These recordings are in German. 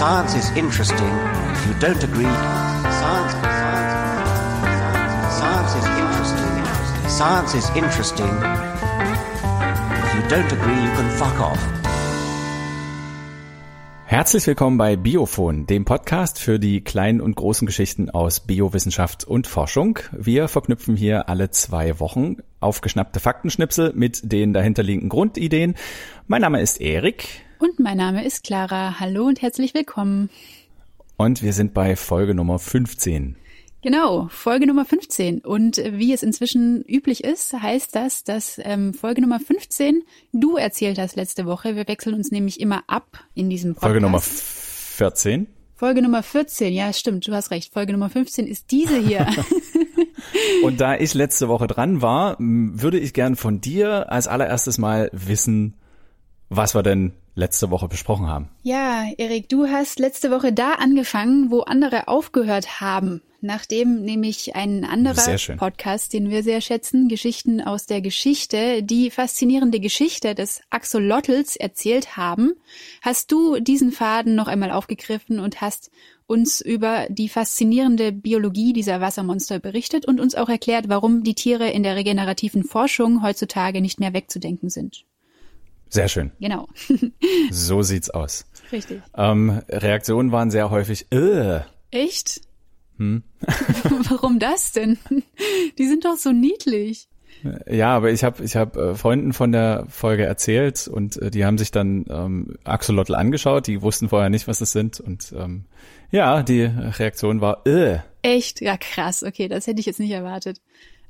Science is interesting. If you don't agree, science, science, science is interesting. Science is interesting. If you don't agree, you can fuck off. Herzlich willkommen bei Biophon, dem Podcast für die kleinen und großen Geschichten aus Biowissenschaft und Forschung. Wir verknüpfen hier alle zwei Wochen aufgeschnappte Faktenschnipsel mit den dahinterliegenden Grundideen. Mein Name ist Erik. Und mein Name ist Clara. Hallo und herzlich willkommen. Und wir sind bei Folge Nummer 15. Genau, Folge Nummer 15. Und wie es inzwischen üblich ist, heißt das, dass ähm, Folge Nummer 15 du erzählt hast letzte Woche. Wir wechseln uns nämlich immer ab in diesem Podcast. Folge Nummer 14? Folge Nummer 14, ja, stimmt, du hast recht. Folge Nummer 15 ist diese hier. Und da ich letzte Woche dran war, würde ich gern von dir als allererstes mal wissen, was wir denn letzte Woche besprochen haben. Ja, Erik, du hast letzte Woche da angefangen, wo andere aufgehört haben nachdem nämlich ein anderer Podcast, den wir sehr schätzen, Geschichten aus der Geschichte, die faszinierende Geschichte des Axolotls erzählt haben, hast du diesen Faden noch einmal aufgegriffen und hast uns über die faszinierende Biologie dieser Wassermonster berichtet und uns auch erklärt, warum die Tiere in der regenerativen Forschung heutzutage nicht mehr wegzudenken sind. Sehr schön. Genau. so sieht's aus. Richtig. Ähm, Reaktionen waren sehr häufig, äh. Echt? Hm? Warum das denn? Die sind doch so niedlich. Ja, aber ich habe ich hab, äh, Freunden von der Folge erzählt und äh, die haben sich dann ähm, Axolotl angeschaut. Die wussten vorher nicht, was das sind. Und ähm, ja, die Reaktion war, äh. Echt? Ja, krass. Okay, das hätte ich jetzt nicht erwartet.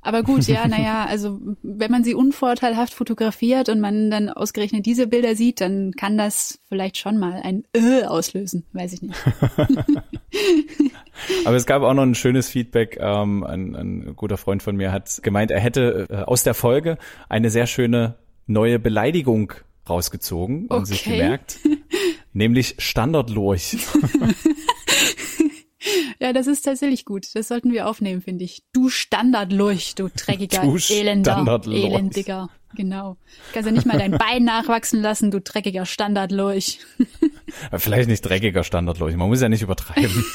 Aber gut, ja, naja, also wenn man sie unvorteilhaft fotografiert und man dann ausgerechnet diese Bilder sieht, dann kann das vielleicht schon mal ein Ö auslösen, weiß ich nicht. Aber es gab auch noch ein schönes Feedback. Ähm, ein, ein guter Freund von mir hat gemeint, er hätte äh, aus der Folge eine sehr schöne neue Beleidigung rausgezogen und sich gemerkt, nämlich Standardlurch. Ja, das ist tatsächlich gut. Das sollten wir aufnehmen, finde ich. Du Standardlurch, du dreckiger, du elender, elendiger. Genau. Kannst ja nicht mal dein Bein nachwachsen lassen, du dreckiger Standardlurch. Vielleicht nicht dreckiger Standardlurch. Man muss ja nicht übertreiben.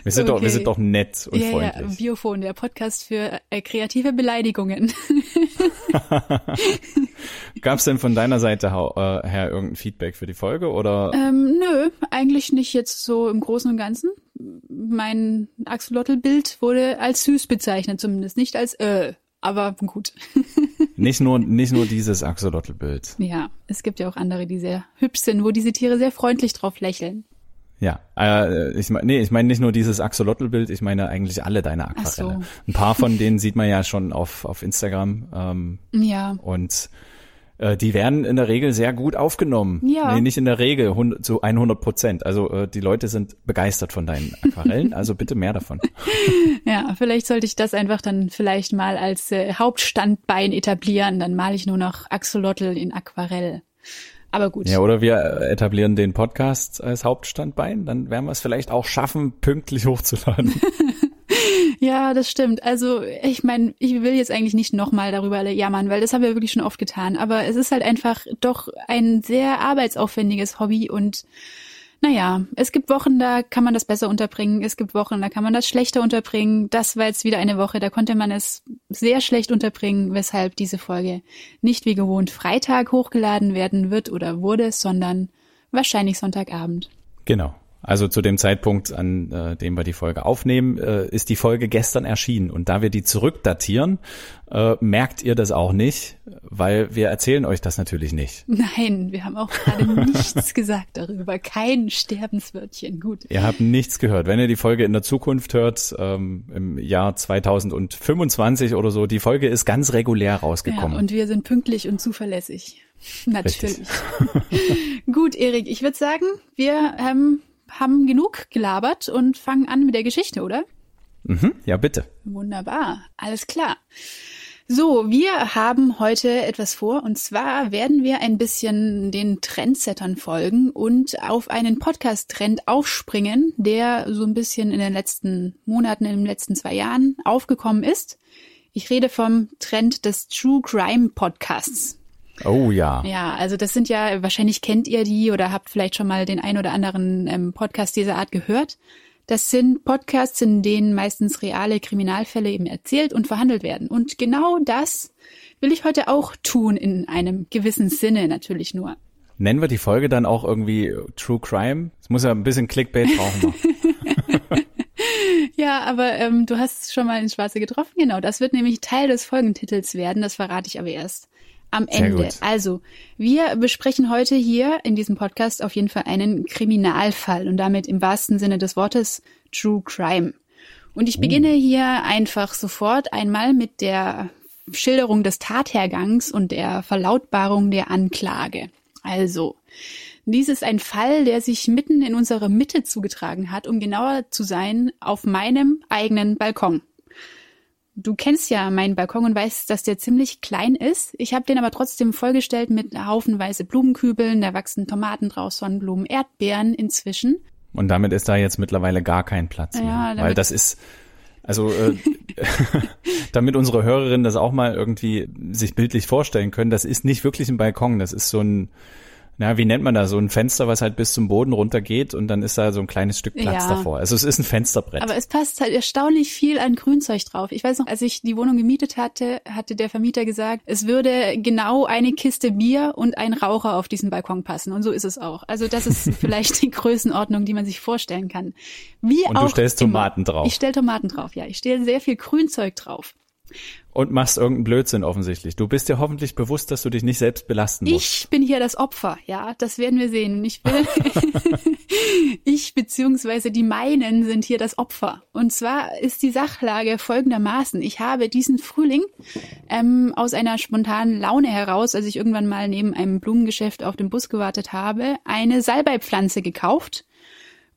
Wir sind, okay. doch, wir sind doch nett und ja, freundlich. Ja, Biophon, der Podcast für äh, kreative Beleidigungen. Gab es denn von deiner Seite äh, her irgendein Feedback für die Folge oder? Ähm, nö, eigentlich nicht jetzt so im Großen und Ganzen. Mein Axolotl-Bild wurde als süß bezeichnet, zumindest nicht als äh, aber gut. nicht nur nicht nur dieses Axolotl-Bild. Ja, es gibt ja auch andere, die sehr hübsch sind, wo diese Tiere sehr freundlich drauf lächeln. Ja, äh, ich meine, nee, ich meine nicht nur dieses Axolotl-Bild, ich meine eigentlich alle deine Aquarelle. So. Ein paar von denen sieht man ja schon auf auf Instagram. Ähm, ja. Und äh, die werden in der Regel sehr gut aufgenommen. Ja. Nee, nicht in der Regel, zu 100 Prozent. Also äh, die Leute sind begeistert von deinen Aquarellen, also bitte mehr davon. ja, vielleicht sollte ich das einfach dann vielleicht mal als äh, Hauptstandbein etablieren. Dann male ich nur noch Axolotl in Aquarell. Aber gut. Ja, oder wir etablieren den Podcast als Hauptstandbein, dann werden wir es vielleicht auch schaffen, pünktlich hochzuladen. ja, das stimmt. Also ich meine, ich will jetzt eigentlich nicht nochmal darüber jammern, weil das haben wir wirklich schon oft getan. Aber es ist halt einfach doch ein sehr arbeitsaufwendiges Hobby und naja, es gibt Wochen, da kann man das besser unterbringen. Es gibt Wochen, da kann man das schlechter unterbringen. Das war jetzt wieder eine Woche, da konnte man es sehr schlecht unterbringen, weshalb diese Folge nicht wie gewohnt Freitag hochgeladen werden wird oder wurde, sondern wahrscheinlich Sonntagabend. Genau. Also zu dem Zeitpunkt, an äh, dem wir die Folge aufnehmen, äh, ist die Folge gestern erschienen. Und da wir die zurückdatieren, äh, merkt ihr das auch nicht, weil wir erzählen euch das natürlich nicht. Nein, wir haben auch gerade nichts gesagt darüber. Kein Sterbenswörtchen. Gut. Ihr habt nichts gehört. Wenn ihr die Folge in der Zukunft hört, ähm, im Jahr 2025 oder so, die Folge ist ganz regulär rausgekommen. Ja, und wir sind pünktlich und zuverlässig. Natürlich. Gut, Erik, ich würde sagen, wir ähm, haben genug gelabert und fangen an mit der Geschichte, oder? Mhm, ja, bitte. Wunderbar, alles klar. So, wir haben heute etwas vor und zwar werden wir ein bisschen den Trendsettern folgen und auf einen Podcast-Trend aufspringen, der so ein bisschen in den letzten Monaten, in den letzten zwei Jahren aufgekommen ist. Ich rede vom Trend des True Crime Podcasts. Oh ja. Ja, also das sind ja, wahrscheinlich kennt ihr die oder habt vielleicht schon mal den ein oder anderen ähm, Podcast dieser Art gehört. Das sind Podcasts, in denen meistens reale Kriminalfälle eben erzählt und verhandelt werden. Und genau das will ich heute auch tun, in einem gewissen Sinne natürlich nur. Nennen wir die Folge dann auch irgendwie True Crime? Es muss ja ein bisschen Clickbait brauchen. ja, aber ähm, du hast schon mal ins Schwarze getroffen. Genau, das wird nämlich Teil des Folgentitels werden. Das verrate ich aber erst am Ende. Also, wir besprechen heute hier in diesem Podcast auf jeden Fall einen Kriminalfall und damit im wahrsten Sinne des Wortes True Crime. Und ich beginne uh. hier einfach sofort einmal mit der Schilderung des Tathergangs und der Verlautbarung der Anklage. Also, dies ist ein Fall, der sich mitten in unserer Mitte zugetragen hat, um genauer zu sein, auf meinem eigenen Balkon. Du kennst ja meinen Balkon und weißt, dass der ziemlich klein ist. Ich habe den aber trotzdem vollgestellt mit haufenweise Blumenkübeln, da wachsen Tomaten draus, Sonnenblumen, Erdbeeren inzwischen. Und damit ist da jetzt mittlerweile gar kein Platz mehr, ja, weil das ist also äh, damit unsere Hörerinnen das auch mal irgendwie sich bildlich vorstellen können, das ist nicht wirklich ein Balkon, das ist so ein na, wie nennt man da, so ein Fenster, was halt bis zum Boden runtergeht und dann ist da so ein kleines Stück Platz ja. davor. Also es ist ein Fensterbrett. Aber es passt halt erstaunlich viel an Grünzeug drauf. Ich weiß noch, als ich die Wohnung gemietet hatte, hatte der Vermieter gesagt, es würde genau eine Kiste Bier und ein Raucher auf diesen Balkon passen. Und so ist es auch. Also das ist vielleicht die Größenordnung, die man sich vorstellen kann. Wie und auch du stellst Tomaten immer. drauf. Ich stelle Tomaten drauf, ja. Ich stelle sehr viel Grünzeug drauf und machst irgendeinen Blödsinn offensichtlich. Du bist dir hoffentlich bewusst, dass du dich nicht selbst belasten musst. Ich bin hier das Opfer, ja, das werden wir sehen. Und ich will, ich beziehungsweise die meinen sind hier das Opfer. Und zwar ist die Sachlage folgendermaßen. Ich habe diesen Frühling ähm, aus einer spontanen Laune heraus, als ich irgendwann mal neben einem Blumengeschäft auf den Bus gewartet habe, eine Salbeipflanze gekauft.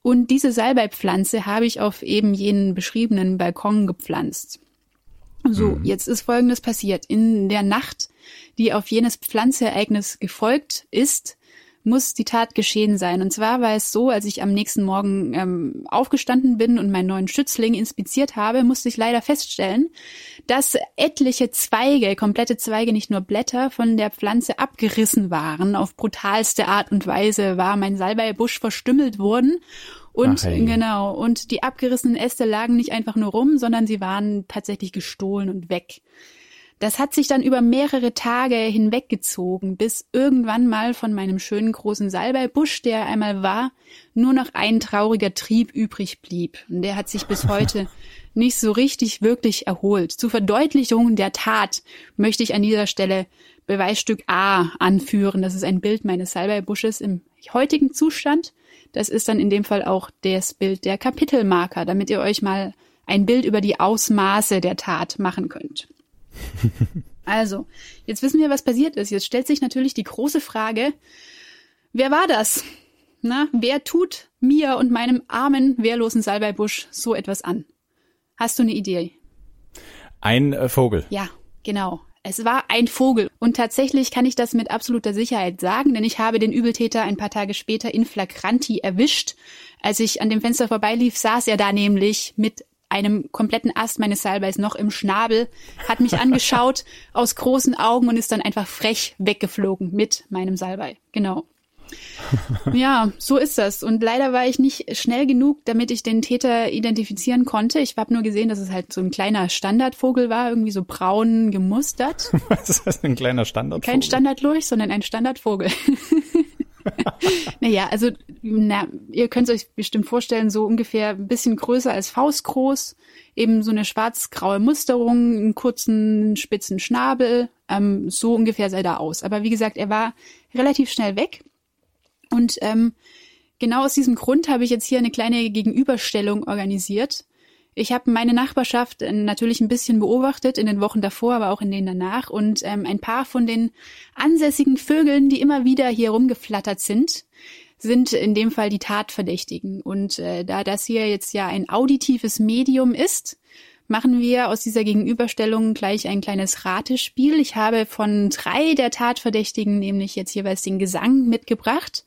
Und diese Salbeipflanze habe ich auf eben jenen beschriebenen Balkon gepflanzt. So, mhm. jetzt ist Folgendes passiert. In der Nacht, die auf jenes Pflanzeereignis gefolgt ist, muss die Tat geschehen sein. Und zwar war es so, als ich am nächsten Morgen ähm, aufgestanden bin und meinen neuen Schützling inspiziert habe, musste ich leider feststellen, dass etliche Zweige, komplette Zweige, nicht nur Blätter, von der Pflanze abgerissen waren. Auf brutalste Art und Weise war mein Salbeibusch verstümmelt worden und Ach, hey. genau, und die abgerissenen Äste lagen nicht einfach nur rum, sondern sie waren tatsächlich gestohlen und weg. Das hat sich dann über mehrere Tage hinweggezogen, bis irgendwann mal von meinem schönen großen Salbeibusch, der einmal war, nur noch ein trauriger Trieb übrig blieb. Und der hat sich bis heute nicht so richtig wirklich erholt. Zur Verdeutlichung der Tat möchte ich an dieser Stelle Beweisstück A anführen. Das ist ein Bild meines Salbeibusches im heutigen Zustand. Das ist dann in dem Fall auch das Bild der Kapitelmarker, damit ihr euch mal ein Bild über die Ausmaße der Tat machen könnt. Also, jetzt wissen wir, was passiert ist. Jetzt stellt sich natürlich die große Frage, wer war das? Na, wer tut mir und meinem armen, wehrlosen Salbeibusch so etwas an? Hast du eine Idee? Ein äh, Vogel. Ja, genau. Es war ein Vogel. Und tatsächlich kann ich das mit absoluter Sicherheit sagen, denn ich habe den Übeltäter ein paar Tage später in Flagranti erwischt. Als ich an dem Fenster vorbeilief, saß er da nämlich mit einem kompletten Ast meines Salbeis noch im Schnabel, hat mich angeschaut aus großen Augen und ist dann einfach frech weggeflogen mit meinem Salbei. Genau. ja, so ist das. Und leider war ich nicht schnell genug, damit ich den Täter identifizieren konnte. Ich habe nur gesehen, dass es halt so ein kleiner Standardvogel war, irgendwie so braun gemustert. Was ist das, ein kleiner Standardvogel? Kein Standardlurch, sondern ein Standardvogel. naja, also na, ihr könnt euch bestimmt vorstellen, so ungefähr ein bisschen größer als Faustgroß, eben so eine schwarz-graue Musterung, einen kurzen, spitzen Schnabel, ähm, so ungefähr sah er aus. Aber wie gesagt, er war relativ schnell weg und ähm, genau aus diesem Grund habe ich jetzt hier eine kleine Gegenüberstellung organisiert. Ich habe meine Nachbarschaft äh, natürlich ein bisschen beobachtet in den Wochen davor, aber auch in denen danach. Und ähm, ein paar von den ansässigen Vögeln, die immer wieder hier rumgeflattert sind, sind in dem Fall die Tatverdächtigen. Und äh, da das hier jetzt ja ein auditives Medium ist, machen wir aus dieser Gegenüberstellung gleich ein kleines Ratespiel. Ich habe von drei der Tatverdächtigen nämlich jetzt jeweils den Gesang mitgebracht.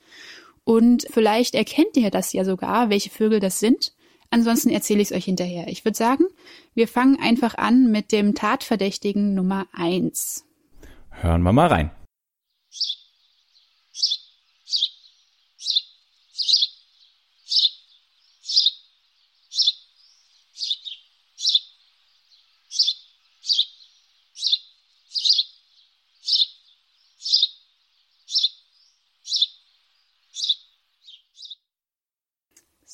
Und vielleicht erkennt ihr das ja sogar, welche Vögel das sind. Ansonsten erzähle ich es euch hinterher. Ich würde sagen, wir fangen einfach an mit dem Tatverdächtigen Nummer eins. Hören wir mal rein.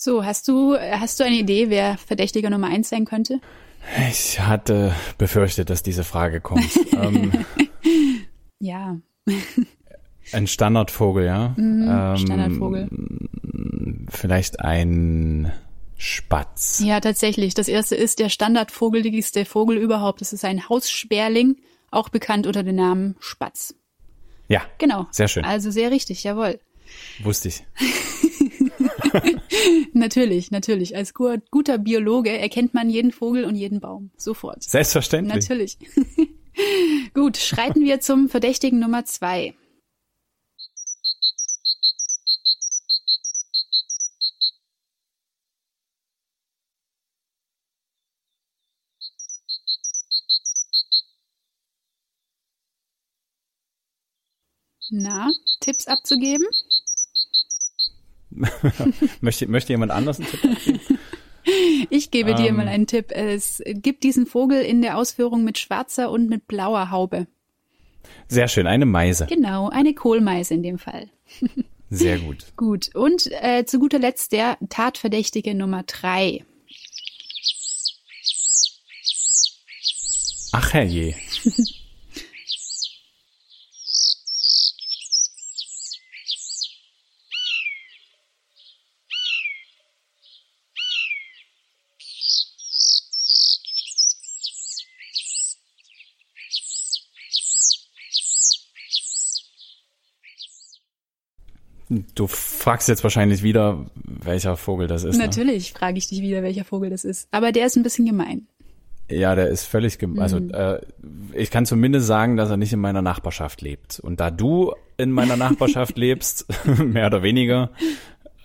So, hast du, hast du eine Idee, wer Verdächtiger Nummer eins sein könnte? Ich hatte befürchtet, dass diese Frage kommt. ähm, ja. Ein Standardvogel, ja. Mhm, ähm, Standardvogel. Vielleicht ein Spatz. Ja, tatsächlich. Das erste ist der standardvogeligste Vogel überhaupt. Das ist ein Haussperling, auch bekannt unter dem Namen Spatz. Ja. Genau. Sehr schön. Also sehr richtig, jawohl. Wusste ich. natürlich, natürlich. Als guter Biologe erkennt man jeden Vogel und jeden Baum. Sofort. Selbstverständlich. Natürlich. Gut, schreiten wir zum Verdächtigen Nummer zwei. Na, Tipps abzugeben? möchte, möchte jemand anders einen Tipp abgeben? Ich gebe um, dir ähm. mal einen Tipp. Es gibt diesen Vogel in der Ausführung mit schwarzer und mit blauer Haube. Sehr schön, eine Meise. Genau, eine Kohlmeise in dem Fall. Sehr gut. gut. Und äh, zu guter Letzt der Tatverdächtige Nummer drei. Ach herrje. Du fragst jetzt wahrscheinlich wieder, welcher Vogel das ist. Ne? Natürlich ne? frage ich dich wieder, welcher Vogel das ist. Aber der ist ein bisschen gemein. Ja, der ist völlig gemein. Also mhm. äh, ich kann zumindest sagen, dass er nicht in meiner Nachbarschaft lebt. Und da du in meiner Nachbarschaft lebst, mehr oder weniger,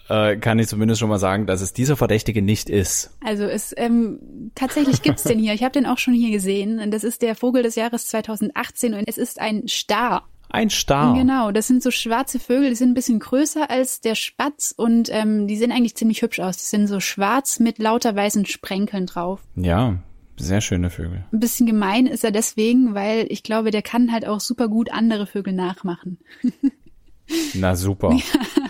äh, kann ich zumindest schon mal sagen, dass es dieser Verdächtige nicht ist. Also es ähm, tatsächlich gibt's den hier. Ich habe den auch schon hier gesehen. Und das ist der Vogel des Jahres 2018 und es ist ein Star. Ein Star. Genau, das sind so schwarze Vögel, die sind ein bisschen größer als der Spatz und ähm, die sehen eigentlich ziemlich hübsch aus. Die sind so schwarz mit lauter weißen Sprenkeln drauf. Ja, sehr schöne Vögel. Ein bisschen gemein ist er deswegen, weil ich glaube, der kann halt auch super gut andere Vögel nachmachen. Na super. Ja.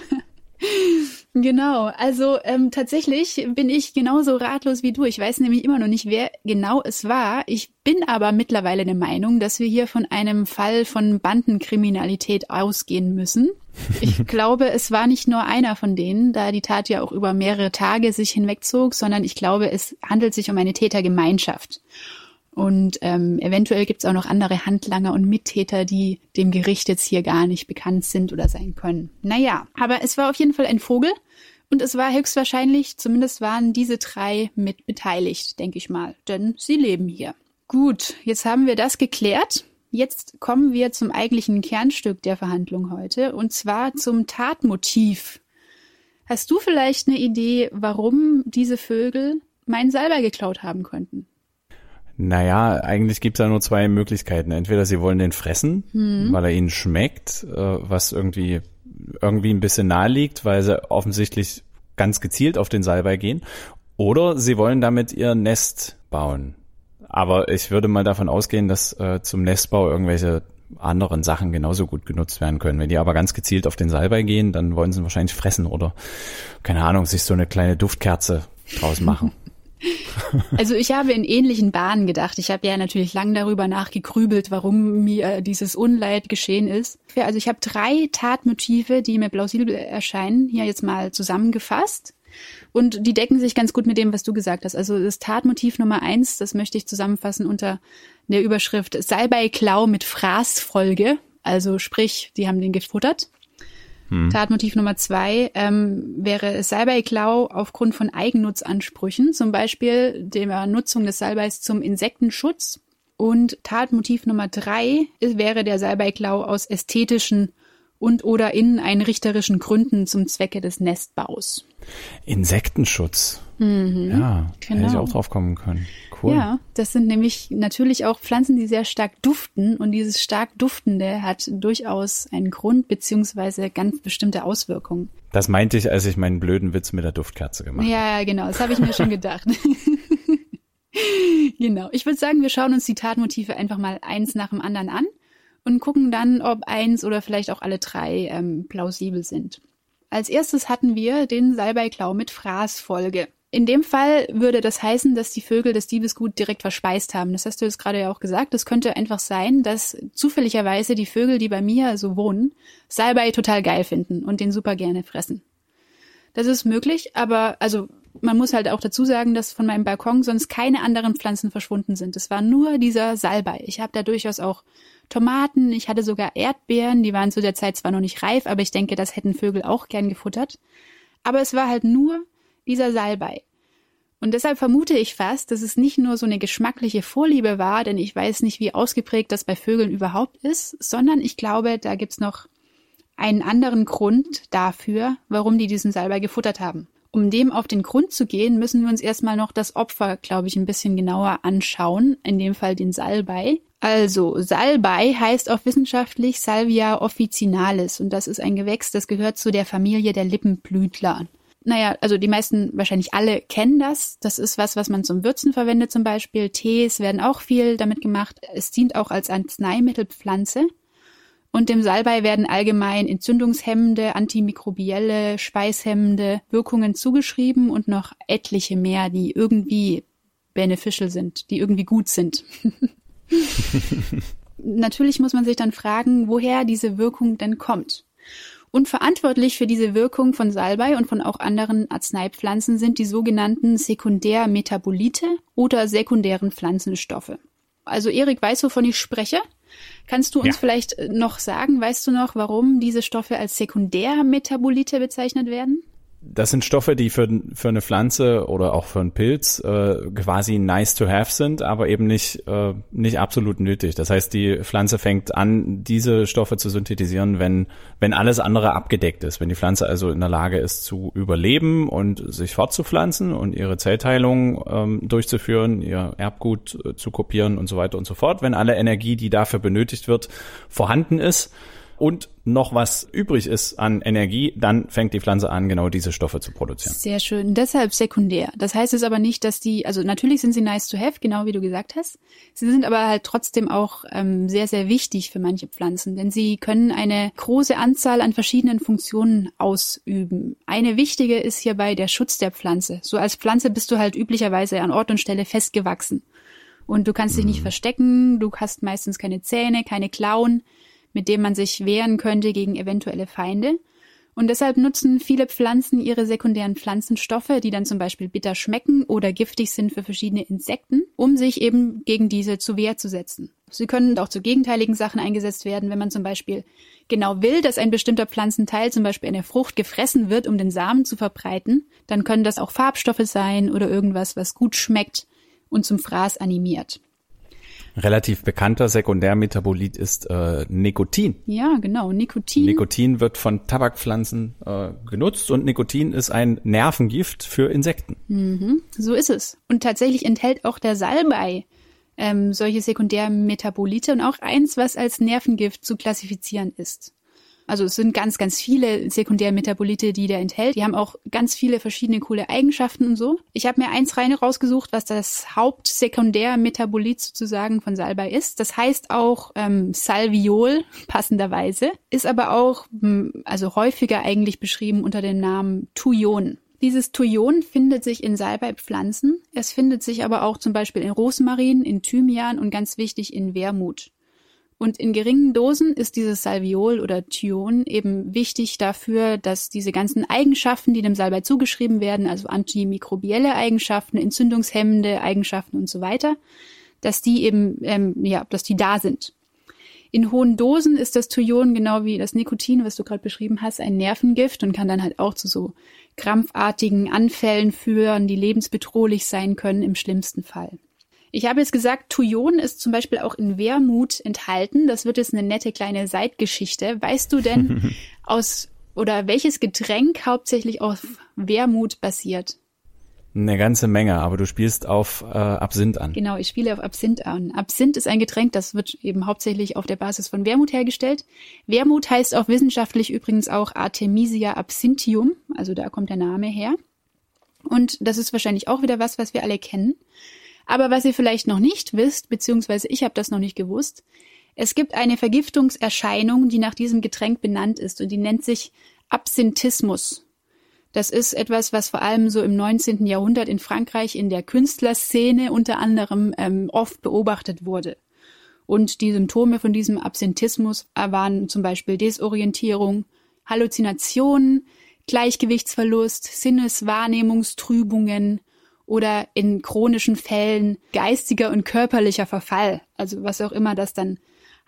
Genau, also ähm, tatsächlich bin ich genauso ratlos wie du. Ich weiß nämlich immer noch nicht, wer genau es war. Ich bin aber mittlerweile der Meinung, dass wir hier von einem Fall von Bandenkriminalität ausgehen müssen. Ich glaube, es war nicht nur einer von denen, da die Tat ja auch über mehrere Tage sich hinwegzog, sondern ich glaube, es handelt sich um eine Tätergemeinschaft. Und ähm, eventuell gibt es auch noch andere Handlanger und Mittäter, die dem Gericht jetzt hier gar nicht bekannt sind oder sein können. Naja, aber es war auf jeden Fall ein Vogel und es war höchstwahrscheinlich, zumindest waren diese drei mit beteiligt, denke ich mal, denn sie leben hier. Gut, jetzt haben wir das geklärt. Jetzt kommen wir zum eigentlichen Kernstück der Verhandlung heute, und zwar zum Tatmotiv. Hast du vielleicht eine Idee, warum diese Vögel meinen Salbei geklaut haben könnten? Naja, eigentlich gibt es da nur zwei Möglichkeiten. Entweder sie wollen den fressen, hm. weil er ihnen schmeckt, äh, was irgendwie irgendwie ein bisschen nahe liegt, weil sie offensichtlich ganz gezielt auf den Salbei gehen. Oder sie wollen damit ihr Nest bauen. Aber ich würde mal davon ausgehen, dass äh, zum Nestbau irgendwelche anderen Sachen genauso gut genutzt werden können. Wenn die aber ganz gezielt auf den Salbei gehen, dann wollen sie wahrscheinlich fressen oder, keine Ahnung, sich so eine kleine Duftkerze draus machen. Also ich habe in ähnlichen Bahnen gedacht. Ich habe ja natürlich lang darüber nachgegrübelt, warum mir dieses Unleid geschehen ist. Also ich habe drei Tatmotive, die mir plausibel erscheinen, hier jetzt mal zusammengefasst. Und die decken sich ganz gut mit dem, was du gesagt hast. Also das Tatmotiv Nummer eins, das möchte ich zusammenfassen unter der Überschrift Salbeiklau mit Fraßfolge. Also sprich, die haben den gefuttert. Hm. Tatmotiv Nummer zwei ähm, wäre Salbeiklau aufgrund von Eigennutzansprüchen, zum Beispiel der Nutzung des Salbeis zum Insektenschutz. Und Tatmotiv Nummer drei wäre der Salbeiklau aus ästhetischen und oder inneneinrichterischen Gründen zum Zwecke des Nestbaus. Insektenschutz. Mhm, ja, genau. hätte ich auch drauf kommen können. Cool. Ja, das sind nämlich natürlich auch Pflanzen, die sehr stark duften und dieses stark duftende hat durchaus einen Grund beziehungsweise ganz bestimmte Auswirkungen. Das meinte ich, als ich meinen blöden Witz mit der Duftkerze gemacht habe. Ja, genau, das habe ich mir schon gedacht. genau. Ich würde sagen, wir schauen uns die Tatmotive einfach mal eins nach dem anderen an und gucken dann, ob eins oder vielleicht auch alle drei ähm, plausibel sind. Als erstes hatten wir den Salbeiklau mit Fraßfolge. In dem Fall würde das heißen, dass die Vögel das Diebesgut direkt verspeist haben. Das hast du jetzt gerade ja auch gesagt. Das könnte einfach sein, dass zufälligerweise die Vögel, die bei mir so wohnen, Salbei total geil finden und den super gerne fressen. Das ist möglich, aber also man muss halt auch dazu sagen, dass von meinem Balkon sonst keine anderen Pflanzen verschwunden sind. Es war nur dieser Salbei. Ich habe da durchaus auch Tomaten, ich hatte sogar Erdbeeren, die waren zu der Zeit zwar noch nicht reif, aber ich denke, das hätten Vögel auch gern gefuttert. Aber es war halt nur dieser Salbei. Und deshalb vermute ich fast, dass es nicht nur so eine geschmackliche Vorliebe war, denn ich weiß nicht, wie ausgeprägt das bei Vögeln überhaupt ist, sondern ich glaube, da gibt's noch einen anderen Grund dafür, warum die diesen Salbei gefuttert haben. Um dem auf den Grund zu gehen, müssen wir uns erstmal noch das Opfer, glaube ich, ein bisschen genauer anschauen, in dem Fall den Salbei. Also, Salbei heißt auch wissenschaftlich Salvia officinalis und das ist ein Gewächs, das gehört zu der Familie der Lippenblütler. Naja, also die meisten, wahrscheinlich alle kennen das. Das ist was, was man zum Würzen verwendet zum Beispiel. Tees werden auch viel damit gemacht. Es dient auch als Arzneimittelpflanze. Und dem Salbei werden allgemein entzündungshemmende, antimikrobielle, schweißhemmende Wirkungen zugeschrieben und noch etliche mehr, die irgendwie beneficial sind, die irgendwie gut sind. Natürlich muss man sich dann fragen, woher diese Wirkung denn kommt. Und verantwortlich für diese Wirkung von Salbei und von auch anderen Arzneipflanzen sind die sogenannten Sekundärmetabolite oder sekundären Pflanzenstoffe. Also Erik weiß, wovon ich spreche. Kannst du uns ja. vielleicht noch sagen, weißt du noch, warum diese Stoffe als Sekundärmetabolite bezeichnet werden? Das sind Stoffe, die für, für eine Pflanze oder auch für einen Pilz äh, quasi nice to have sind, aber eben nicht, äh, nicht absolut nötig. Das heißt, die Pflanze fängt an, diese Stoffe zu synthetisieren, wenn, wenn alles andere abgedeckt ist. Wenn die Pflanze also in der Lage ist zu überleben und sich fortzupflanzen und ihre Zellteilung ähm, durchzuführen, ihr Erbgut äh, zu kopieren und so weiter und so fort. Wenn alle Energie, die dafür benötigt wird, vorhanden ist, und noch was übrig ist an Energie, dann fängt die Pflanze an, genau diese Stoffe zu produzieren. Sehr schön. Deshalb sekundär. Das heißt es aber nicht, dass die, also natürlich sind sie nice to have, genau wie du gesagt hast. Sie sind aber halt trotzdem auch ähm, sehr, sehr wichtig für manche Pflanzen, denn sie können eine große Anzahl an verschiedenen Funktionen ausüben. Eine wichtige ist hierbei der Schutz der Pflanze. So als Pflanze bist du halt üblicherweise an Ort und Stelle festgewachsen. Und du kannst dich nicht mhm. verstecken, du hast meistens keine Zähne, keine Klauen mit dem man sich wehren könnte gegen eventuelle Feinde. Und deshalb nutzen viele Pflanzen ihre sekundären Pflanzenstoffe, die dann zum Beispiel bitter schmecken oder giftig sind für verschiedene Insekten, um sich eben gegen diese zu Wehr zu setzen. Sie können auch zu gegenteiligen Sachen eingesetzt werden, wenn man zum Beispiel genau will, dass ein bestimmter Pflanzenteil, zum Beispiel eine Frucht, gefressen wird, um den Samen zu verbreiten. Dann können das auch Farbstoffe sein oder irgendwas, was gut schmeckt und zum Fraß animiert relativ bekannter Sekundärmetabolit ist äh, Nikotin. Ja, genau, Nikotin. Nikotin wird von Tabakpflanzen äh, genutzt und Nikotin ist ein Nervengift für Insekten. Mhm, so ist es. Und tatsächlich enthält auch der Salbei ähm, solche Sekundärmetabolite und auch eins, was als Nervengift zu klassifizieren ist. Also es sind ganz, ganz viele Sekundärmetabolite, die der enthält. Die haben auch ganz viele verschiedene coole Eigenschaften und so. Ich habe mir eins rein rausgesucht, was das Hauptsekundärmetabolit sozusagen von Salbei ist. Das heißt auch ähm, Salviol, passenderweise, ist aber auch hm, also häufiger eigentlich beschrieben unter dem Namen Thujon. Dieses Thujon findet sich in Salbeipflanzen. Es findet sich aber auch zum Beispiel in Rosmarin, in Thymian und ganz wichtig in Wermut. Und in geringen Dosen ist dieses Salviol oder Thyon eben wichtig dafür, dass diese ganzen Eigenschaften, die dem Salbei zugeschrieben werden, also antimikrobielle Eigenschaften, entzündungshemmende Eigenschaften und so weiter, dass die eben, ähm, ja, dass die da sind. In hohen Dosen ist das Thujon genau wie das Nikotin, was du gerade beschrieben hast, ein Nervengift und kann dann halt auch zu so krampfartigen Anfällen führen, die lebensbedrohlich sein können im schlimmsten Fall. Ich habe jetzt gesagt, Thujon ist zum Beispiel auch in Wermut enthalten. Das wird jetzt eine nette kleine Seitgeschichte. Weißt du denn aus oder welches Getränk hauptsächlich auf Wermut basiert? Eine ganze Menge, aber du spielst auf äh, Absinth an. Genau, ich spiele auf Absinth an. Absinth ist ein Getränk, das wird eben hauptsächlich auf der Basis von Wermut hergestellt. Wermut heißt auch wissenschaftlich übrigens auch Artemisia absinthium, also da kommt der Name her. Und das ist wahrscheinlich auch wieder was, was wir alle kennen. Aber was ihr vielleicht noch nicht wisst, beziehungsweise ich habe das noch nicht gewusst, es gibt eine Vergiftungserscheinung, die nach diesem Getränk benannt ist und die nennt sich Absinthismus. Das ist etwas, was vor allem so im 19. Jahrhundert in Frankreich in der Künstlerszene unter anderem ähm, oft beobachtet wurde. Und die Symptome von diesem Absinthismus waren zum Beispiel Desorientierung, Halluzinationen, Gleichgewichtsverlust, Sinneswahrnehmungstrübungen oder in chronischen Fällen geistiger und körperlicher Verfall, also was auch immer das dann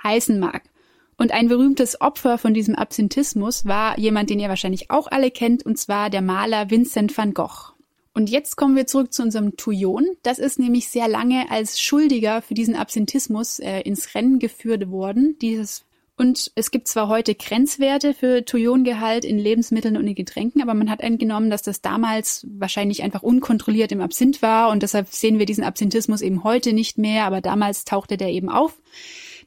heißen mag. Und ein berühmtes Opfer von diesem Absinthismus war jemand, den ihr wahrscheinlich auch alle kennt, und zwar der Maler Vincent van Gogh. Und jetzt kommen wir zurück zu unserem Thujon. Das ist nämlich sehr lange als Schuldiger für diesen Absinthismus äh, ins Rennen geführt worden. Dieses und es gibt zwar heute Grenzwerte für Thujongehalt in Lebensmitteln und in Getränken, aber man hat angenommen, dass das damals wahrscheinlich einfach unkontrolliert im Absinth war und deshalb sehen wir diesen Absinthismus eben heute nicht mehr, aber damals tauchte der eben auf.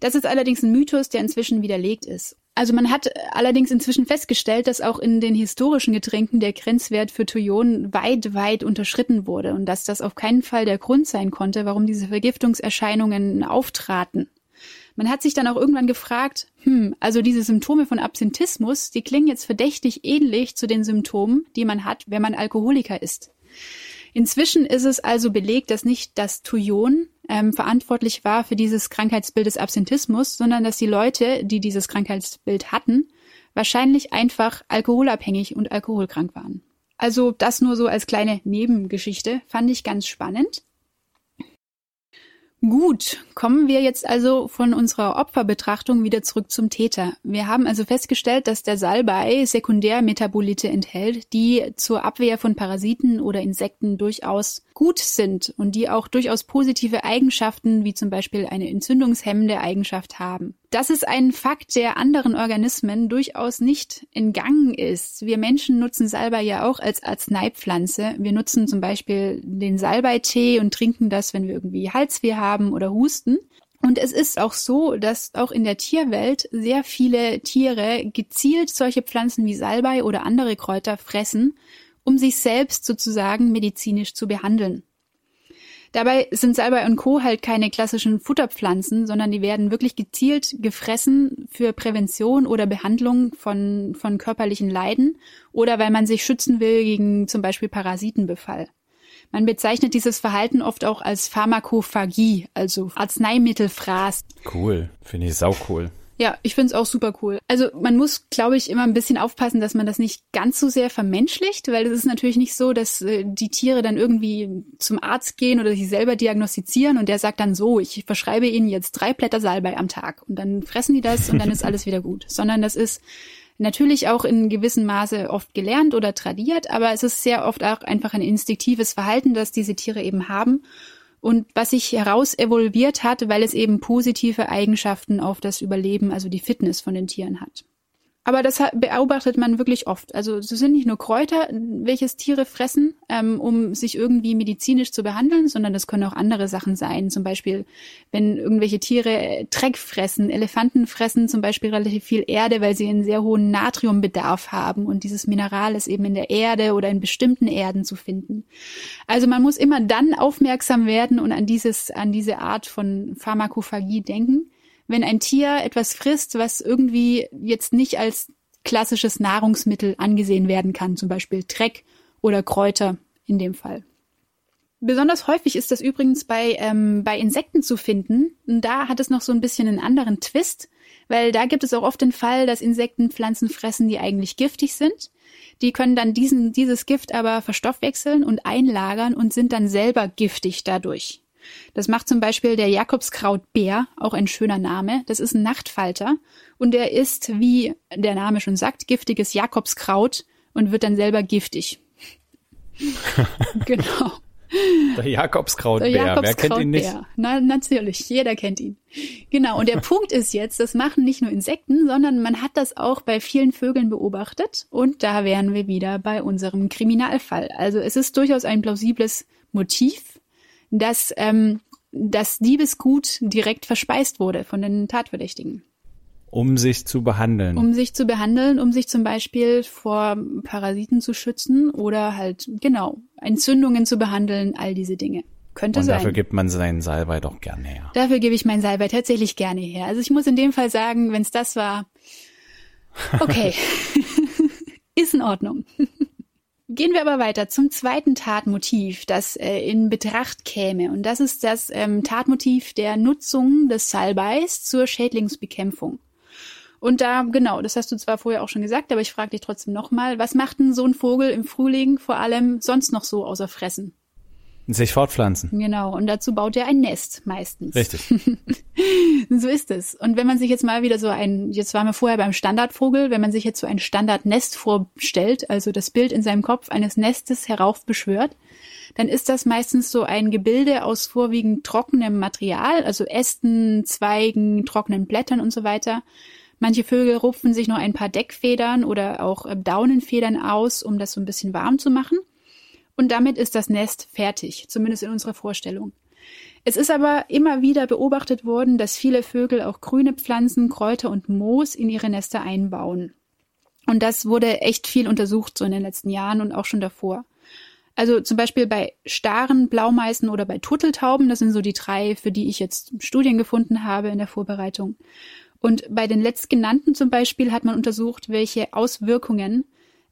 Das ist allerdings ein Mythos, der inzwischen widerlegt ist. Also man hat allerdings inzwischen festgestellt, dass auch in den historischen Getränken der Grenzwert für Thujon weit, weit unterschritten wurde und dass das auf keinen Fall der Grund sein konnte, warum diese Vergiftungserscheinungen auftraten. Man hat sich dann auch irgendwann gefragt, hm, also diese Symptome von Absinthismus, die klingen jetzt verdächtig ähnlich zu den Symptomen, die man hat, wenn man Alkoholiker ist. Inzwischen ist es also belegt, dass nicht das Thujon ähm, verantwortlich war für dieses Krankheitsbild des Absinthismus, sondern dass die Leute, die dieses Krankheitsbild hatten, wahrscheinlich einfach alkoholabhängig und alkoholkrank waren. Also das nur so als kleine Nebengeschichte, fand ich ganz spannend. Gut, kommen wir jetzt also von unserer Opferbetrachtung wieder zurück zum Täter. Wir haben also festgestellt, dass der Salbei Sekundärmetabolite enthält, die zur Abwehr von Parasiten oder Insekten durchaus gut sind und die auch durchaus positive Eigenschaften wie zum Beispiel eine entzündungshemmende Eigenschaft haben. Das ist ein Fakt, der anderen Organismen durchaus nicht entgangen ist. Wir Menschen nutzen Salbei ja auch als Arzneipflanze. Wir nutzen zum Beispiel den Salbeitee und trinken das, wenn wir irgendwie Halsweh haben oder husten. Und es ist auch so, dass auch in der Tierwelt sehr viele Tiere gezielt solche Pflanzen wie Salbei oder andere Kräuter fressen, um sich selbst sozusagen medizinisch zu behandeln. Dabei sind Salbei und Co. halt keine klassischen Futterpflanzen, sondern die werden wirklich gezielt gefressen für Prävention oder Behandlung von, von körperlichen Leiden oder weil man sich schützen will gegen zum Beispiel Parasitenbefall. Man bezeichnet dieses Verhalten oft auch als Pharmakophagie, also Arzneimittelfraß. Cool, finde ich sau cool. Ja, ich finde es auch super cool. Also man muss, glaube ich, immer ein bisschen aufpassen, dass man das nicht ganz so sehr vermenschlicht, weil es ist natürlich nicht so, dass äh, die Tiere dann irgendwie zum Arzt gehen oder sich selber diagnostizieren und der sagt dann so, ich verschreibe ihnen jetzt drei Blätter Salbei am Tag und dann fressen die das und dann ist alles wieder gut. Sondern das ist natürlich auch in gewissem Maße oft gelernt oder tradiert, aber es ist sehr oft auch einfach ein instinktives Verhalten, das diese Tiere eben haben und was sich heraus evolviert hat, weil es eben positive Eigenschaften auf das Überleben, also die Fitness von den Tieren hat. Aber das beobachtet man wirklich oft. Also es sind nicht nur Kräuter, welches Tiere fressen, ähm, um sich irgendwie medizinisch zu behandeln, sondern das können auch andere Sachen sein. Zum Beispiel, wenn irgendwelche Tiere Dreck fressen. Elefanten fressen zum Beispiel relativ viel Erde, weil sie einen sehr hohen Natriumbedarf haben. Und dieses Mineral ist eben in der Erde oder in bestimmten Erden zu finden. Also man muss immer dann aufmerksam werden und an dieses, an diese Art von Pharmakophagie denken wenn ein Tier etwas frisst, was irgendwie jetzt nicht als klassisches Nahrungsmittel angesehen werden kann, zum Beispiel Dreck oder Kräuter in dem Fall. Besonders häufig ist das übrigens bei, ähm, bei Insekten zu finden. Und da hat es noch so ein bisschen einen anderen Twist, weil da gibt es auch oft den Fall, dass Insekten Pflanzen fressen, die eigentlich giftig sind. Die können dann diesen, dieses Gift aber verstoffwechseln und einlagern und sind dann selber giftig dadurch. Das macht zum Beispiel der Jakobskrautbär, auch ein schöner Name. Das ist ein Nachtfalter und er ist, wie der Name schon sagt, giftiges Jakobskraut und wird dann selber giftig. genau. Der Jakobskrautbär, der Jakobskraut wer kennt ihn nicht? Na, natürlich, jeder kennt ihn. Genau, und der Punkt ist jetzt, das machen nicht nur Insekten, sondern man hat das auch bei vielen Vögeln beobachtet und da wären wir wieder bei unserem Kriminalfall. Also es ist durchaus ein plausibles Motiv, dass ähm, das Diebesgut direkt verspeist wurde von den Tatverdächtigen. Um sich zu behandeln. Um sich zu behandeln, um sich zum Beispiel vor Parasiten zu schützen oder halt, genau, Entzündungen zu behandeln, all diese Dinge. Könnte Und sein. dafür gibt man seinen Salbei doch gerne her. Dafür gebe ich meinen Salbei tatsächlich gerne her. Also ich muss in dem Fall sagen, wenn es das war, okay. Ist in Ordnung. Gehen wir aber weiter zum zweiten Tatmotiv, das äh, in Betracht käme. Und das ist das ähm, Tatmotiv der Nutzung des Salbeis zur Schädlingsbekämpfung. Und da, genau, das hast du zwar vorher auch schon gesagt, aber ich frage dich trotzdem nochmal, was macht denn so ein Vogel im Frühling vor allem sonst noch so außer fressen? Sich fortpflanzen. Genau, und dazu baut er ein Nest meistens. Richtig. so ist es. Und wenn man sich jetzt mal wieder so ein, jetzt waren wir vorher beim Standardvogel, wenn man sich jetzt so ein Standardnest vorstellt, also das Bild in seinem Kopf eines Nestes heraufbeschwört, dann ist das meistens so ein Gebilde aus vorwiegend trockenem Material, also Ästen, Zweigen, trockenen Blättern und so weiter. Manche Vögel rupfen sich noch ein paar Deckfedern oder auch äh, Daunenfedern aus, um das so ein bisschen warm zu machen. Und damit ist das Nest fertig, zumindest in unserer Vorstellung. Es ist aber immer wieder beobachtet worden, dass viele Vögel auch grüne Pflanzen, Kräuter und Moos in ihre Nester einbauen. Und das wurde echt viel untersucht so in den letzten Jahren und auch schon davor. Also zum Beispiel bei starren Blaumeisen oder bei Turteltauben, das sind so die drei, für die ich jetzt Studien gefunden habe in der Vorbereitung. Und bei den letztgenannten zum Beispiel hat man untersucht, welche Auswirkungen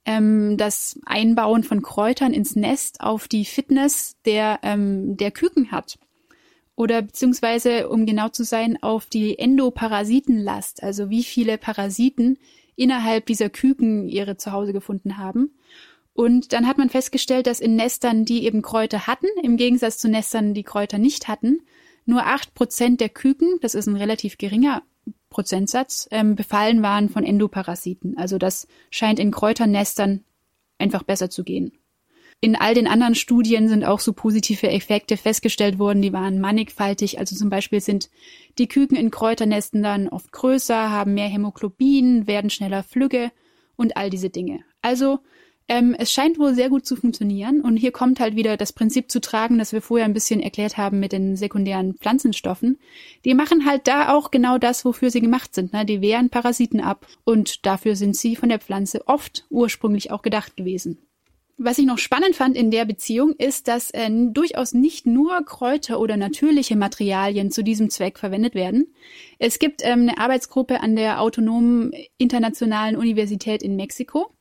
ähm, das Einbauen von Kräutern ins Nest auf die Fitness der, ähm, der Küken hat. Oder beziehungsweise, um genau zu sein, auf die Endoparasitenlast, also wie viele Parasiten innerhalb dieser Küken ihre Zuhause gefunden haben. Und dann hat man festgestellt, dass in Nestern, die eben Kräuter hatten, im Gegensatz zu Nestern, die Kräuter nicht hatten, nur acht Prozent der Küken, das ist ein relativ geringer Prozentsatz ähm, befallen waren von Endoparasiten. Also das scheint in Kräuternestern einfach besser zu gehen. In all den anderen Studien sind auch so positive Effekte festgestellt worden, die waren mannigfaltig. Also zum Beispiel sind die Küken in Kräuternesten dann oft größer, haben mehr Hämoglobin, werden schneller flügge und all diese Dinge. Also ähm, es scheint wohl sehr gut zu funktionieren und hier kommt halt wieder das Prinzip zu tragen, das wir vorher ein bisschen erklärt haben mit den sekundären Pflanzenstoffen. Die machen halt da auch genau das, wofür sie gemacht sind. Ne? Die wehren Parasiten ab und dafür sind sie von der Pflanze oft ursprünglich auch gedacht gewesen. Was ich noch spannend fand in der Beziehung ist, dass äh, durchaus nicht nur Kräuter oder natürliche Materialien zu diesem Zweck verwendet werden. Es gibt ähm, eine Arbeitsgruppe an der Autonomen Internationalen Universität in Mexiko,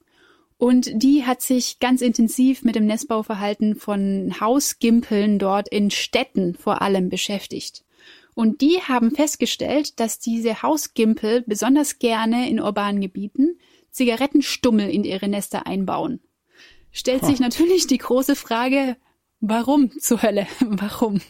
und die hat sich ganz intensiv mit dem Nestbauverhalten von Hausgimpeln dort in Städten vor allem beschäftigt. Und die haben festgestellt, dass diese Hausgimpel besonders gerne in urbanen Gebieten Zigarettenstummel in ihre Nester einbauen. Stellt sich natürlich die große Frage, warum zur Hölle? Warum?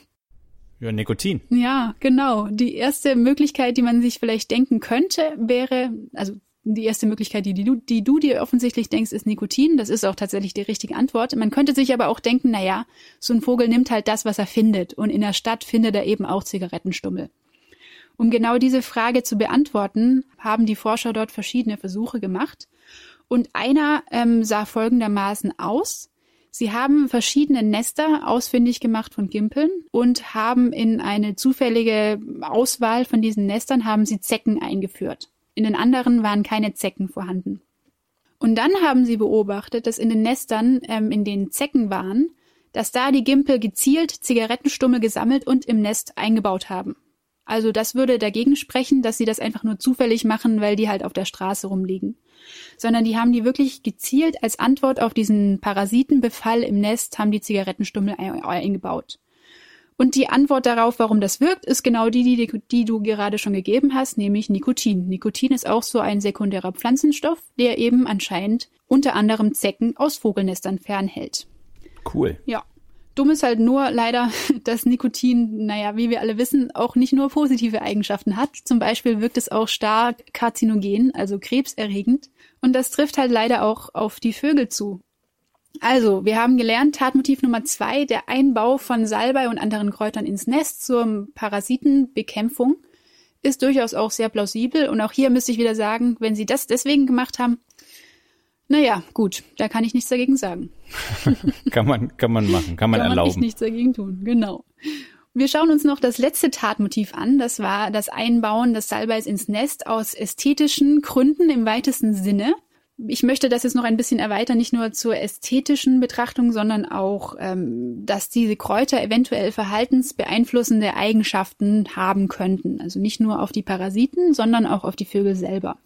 Ja, Nikotin. Ja, genau. Die erste Möglichkeit, die man sich vielleicht denken könnte, wäre, also die erste Möglichkeit, die, die, du, die du dir offensichtlich denkst, ist Nikotin. Das ist auch tatsächlich die richtige Antwort. Man könnte sich aber auch denken, na ja, so ein Vogel nimmt halt das, was er findet. Und in der Stadt findet er eben auch Zigarettenstummel. Um genau diese Frage zu beantworten, haben die Forscher dort verschiedene Versuche gemacht. Und einer ähm, sah folgendermaßen aus. Sie haben verschiedene Nester ausfindig gemacht von Gimpeln und haben in eine zufällige Auswahl von diesen Nestern haben sie Zecken eingeführt. In den anderen waren keine Zecken vorhanden. Und dann haben sie beobachtet, dass in den Nestern, ähm, in denen Zecken waren, dass da die Gimpel gezielt Zigarettenstummel gesammelt und im Nest eingebaut haben. Also das würde dagegen sprechen, dass sie das einfach nur zufällig machen, weil die halt auf der Straße rumliegen. Sondern die haben die wirklich gezielt als Antwort auf diesen Parasitenbefall im Nest, haben die Zigarettenstummel eingebaut. Und die Antwort darauf, warum das wirkt, ist genau die, die, die du gerade schon gegeben hast, nämlich Nikotin. Nikotin ist auch so ein sekundärer Pflanzenstoff, der eben anscheinend unter anderem Zecken aus Vogelnestern fernhält. Cool. Ja. Dumm ist halt nur leider, dass Nikotin, naja, wie wir alle wissen, auch nicht nur positive Eigenschaften hat. Zum Beispiel wirkt es auch stark karzinogen, also krebserregend. Und das trifft halt leider auch auf die Vögel zu. Also, wir haben gelernt, Tatmotiv Nummer zwei, der Einbau von Salbei und anderen Kräutern ins Nest zur Parasitenbekämpfung ist durchaus auch sehr plausibel. Und auch hier müsste ich wieder sagen, wenn Sie das deswegen gemacht haben, naja, gut, da kann ich nichts dagegen sagen. kann man, kann man machen, kann man kann erlauben. Kann man nichts dagegen tun, genau. Wir schauen uns noch das letzte Tatmotiv an. Das war das Einbauen des Salbeis ins Nest aus ästhetischen Gründen im weitesten Sinne ich möchte das jetzt noch ein bisschen erweitern, nicht nur zur ästhetischen Betrachtung, sondern auch, ähm, dass diese Kräuter eventuell verhaltensbeeinflussende Eigenschaften haben könnten. Also nicht nur auf die Parasiten, sondern auch auf die Vögel selber.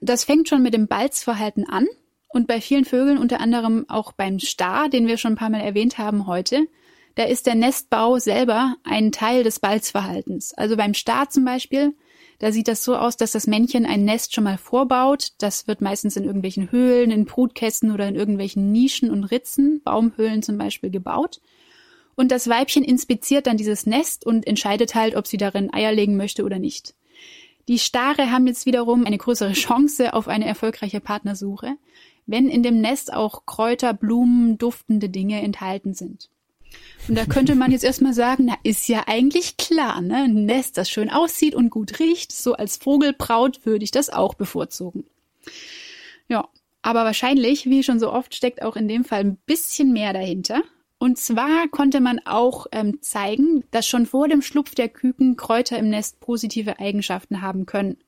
Das fängt schon mit dem Balzverhalten an. Und bei vielen Vögeln, unter anderem auch beim Star, den wir schon ein paar Mal erwähnt haben heute, da ist der Nestbau selber ein Teil des Balzverhaltens. Also beim Star zum Beispiel, da sieht das so aus, dass das Männchen ein Nest schon mal vorbaut. Das wird meistens in irgendwelchen Höhlen, in Brutkästen oder in irgendwelchen Nischen und Ritzen, Baumhöhlen zum Beispiel, gebaut. Und das Weibchen inspiziert dann dieses Nest und entscheidet halt, ob sie darin Eier legen möchte oder nicht. Die Stare haben jetzt wiederum eine größere Chance auf eine erfolgreiche Partnersuche, wenn in dem Nest auch Kräuter, Blumen, duftende Dinge enthalten sind. Und da könnte man jetzt erstmal sagen, na, ist ja eigentlich klar, ne? Ein Nest, das schön aussieht und gut riecht, so als Vogelbraut würde ich das auch bevorzugen. Ja, aber wahrscheinlich, wie schon so oft, steckt auch in dem Fall ein bisschen mehr dahinter. Und zwar konnte man auch ähm, zeigen, dass schon vor dem Schlupf der Küken Kräuter im Nest positive Eigenschaften haben können.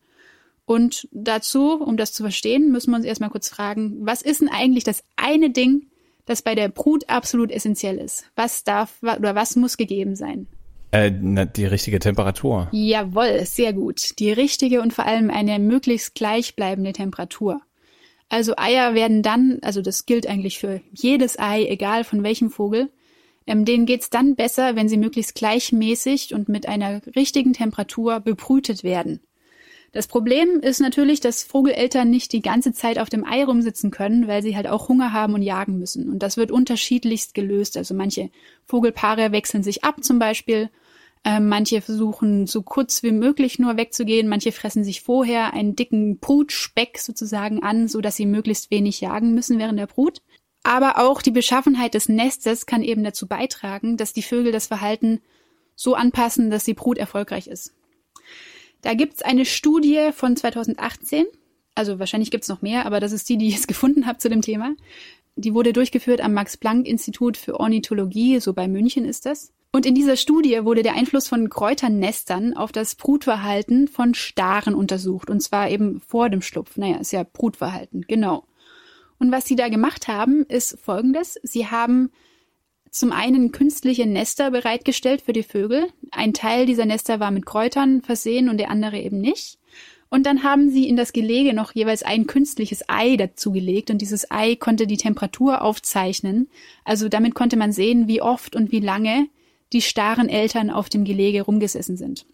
Und dazu, um das zu verstehen, müssen wir uns erstmal kurz fragen, was ist denn eigentlich das eine Ding, das bei der Brut absolut essentiell ist? Was darf oder was muss gegeben sein? Äh, na, die richtige Temperatur. Jawohl, sehr gut. Die richtige und vor allem eine möglichst gleichbleibende Temperatur. Also Eier werden dann, also das gilt eigentlich für jedes Ei, egal von welchem Vogel, ähm, denen geht's dann besser, wenn sie möglichst gleichmäßig und mit einer richtigen Temperatur bebrütet werden. Das Problem ist natürlich, dass Vogeleltern nicht die ganze Zeit auf dem Ei rumsitzen können, weil sie halt auch Hunger haben und jagen müssen. Und das wird unterschiedlichst gelöst. Also manche Vogelpaare wechseln sich ab zum Beispiel. Äh, manche versuchen so kurz wie möglich nur wegzugehen. Manche fressen sich vorher einen dicken Brutspeck sozusagen an, so dass sie möglichst wenig jagen müssen während der Brut. Aber auch die Beschaffenheit des Nestes kann eben dazu beitragen, dass die Vögel das Verhalten so anpassen, dass die Brut erfolgreich ist. Da gibt's eine Studie von 2018, also wahrscheinlich gibt's noch mehr, aber das ist die, die ich jetzt gefunden habe zu dem Thema. Die wurde durchgeführt am Max-Planck-Institut für Ornithologie, so bei München ist das. Und in dieser Studie wurde der Einfluss von Kräuternestern auf das Brutverhalten von Staren untersucht. Und zwar eben vor dem Schlupf. Naja, ist ja Brutverhalten, genau. Und was sie da gemacht haben, ist folgendes. Sie haben zum einen künstliche Nester bereitgestellt für die Vögel. Ein Teil dieser Nester war mit Kräutern versehen und der andere eben nicht. Und dann haben sie in das Gelege noch jeweils ein künstliches Ei dazugelegt und dieses Ei konnte die Temperatur aufzeichnen. Also damit konnte man sehen, wie oft und wie lange die starren Eltern auf dem Gelege rumgesessen sind.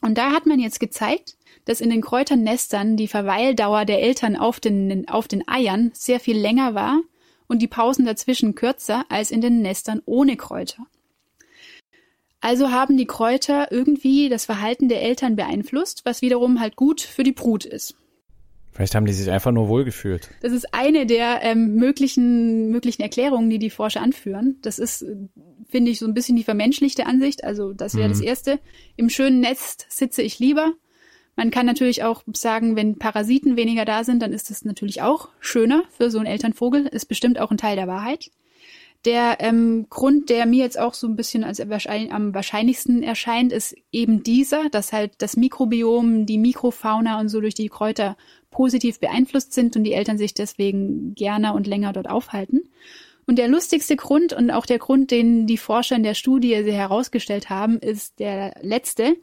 Und da hat man jetzt gezeigt, dass in den Kräuternestern die Verweildauer der Eltern auf den, auf den Eiern sehr viel länger war und die Pausen dazwischen kürzer als in den Nestern ohne Kräuter. Also haben die Kräuter irgendwie das Verhalten der Eltern beeinflusst, was wiederum halt gut für die Brut ist. Vielleicht haben die sich einfach nur wohlgefühlt. Das ist eine der ähm, möglichen, möglichen Erklärungen, die die Forscher anführen. Das ist, finde ich, so ein bisschen die vermenschlichte Ansicht. Also das wäre mhm. das Erste. Im schönen Nest sitze ich lieber. Man kann natürlich auch sagen, wenn Parasiten weniger da sind, dann ist das natürlich auch schöner für so einen Elternvogel. Ist bestimmt auch ein Teil der Wahrheit. Der ähm, Grund, der mir jetzt auch so ein bisschen als am wahrscheinlichsten erscheint, ist eben dieser, dass halt das Mikrobiom, die Mikrofauna und so durch die Kräuter positiv beeinflusst sind und die Eltern sich deswegen gerne und länger dort aufhalten. Und der lustigste Grund und auch der Grund, den die Forscher in der Studie herausgestellt haben, ist der letzte.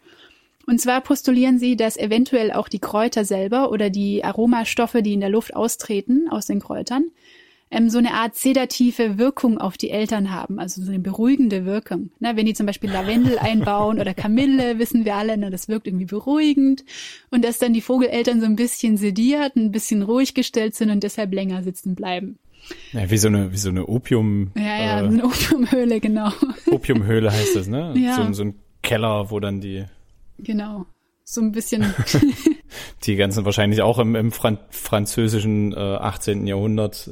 Und zwar postulieren sie, dass eventuell auch die Kräuter selber oder die Aromastoffe, die in der Luft austreten aus den Kräutern, ähm, so eine Art sedative Wirkung auf die Eltern haben, also so eine beruhigende Wirkung. Na, wenn die zum Beispiel Lavendel einbauen oder Kamille, wissen wir alle, na, das wirkt irgendwie beruhigend. Und dass dann die Vogeleltern so ein bisschen sediert, ein bisschen ruhig gestellt sind und deshalb länger sitzen bleiben. Ja, wie so eine, wie so eine Opium. Ja, ja, äh, eine Opiumhöhle, genau. Opiumhöhle heißt das, ne? Ja. So, so ein Keller, wo dann die Genau. So ein bisschen. Die ganzen wahrscheinlich auch im, im Fran französischen äh, 18. Jahrhundert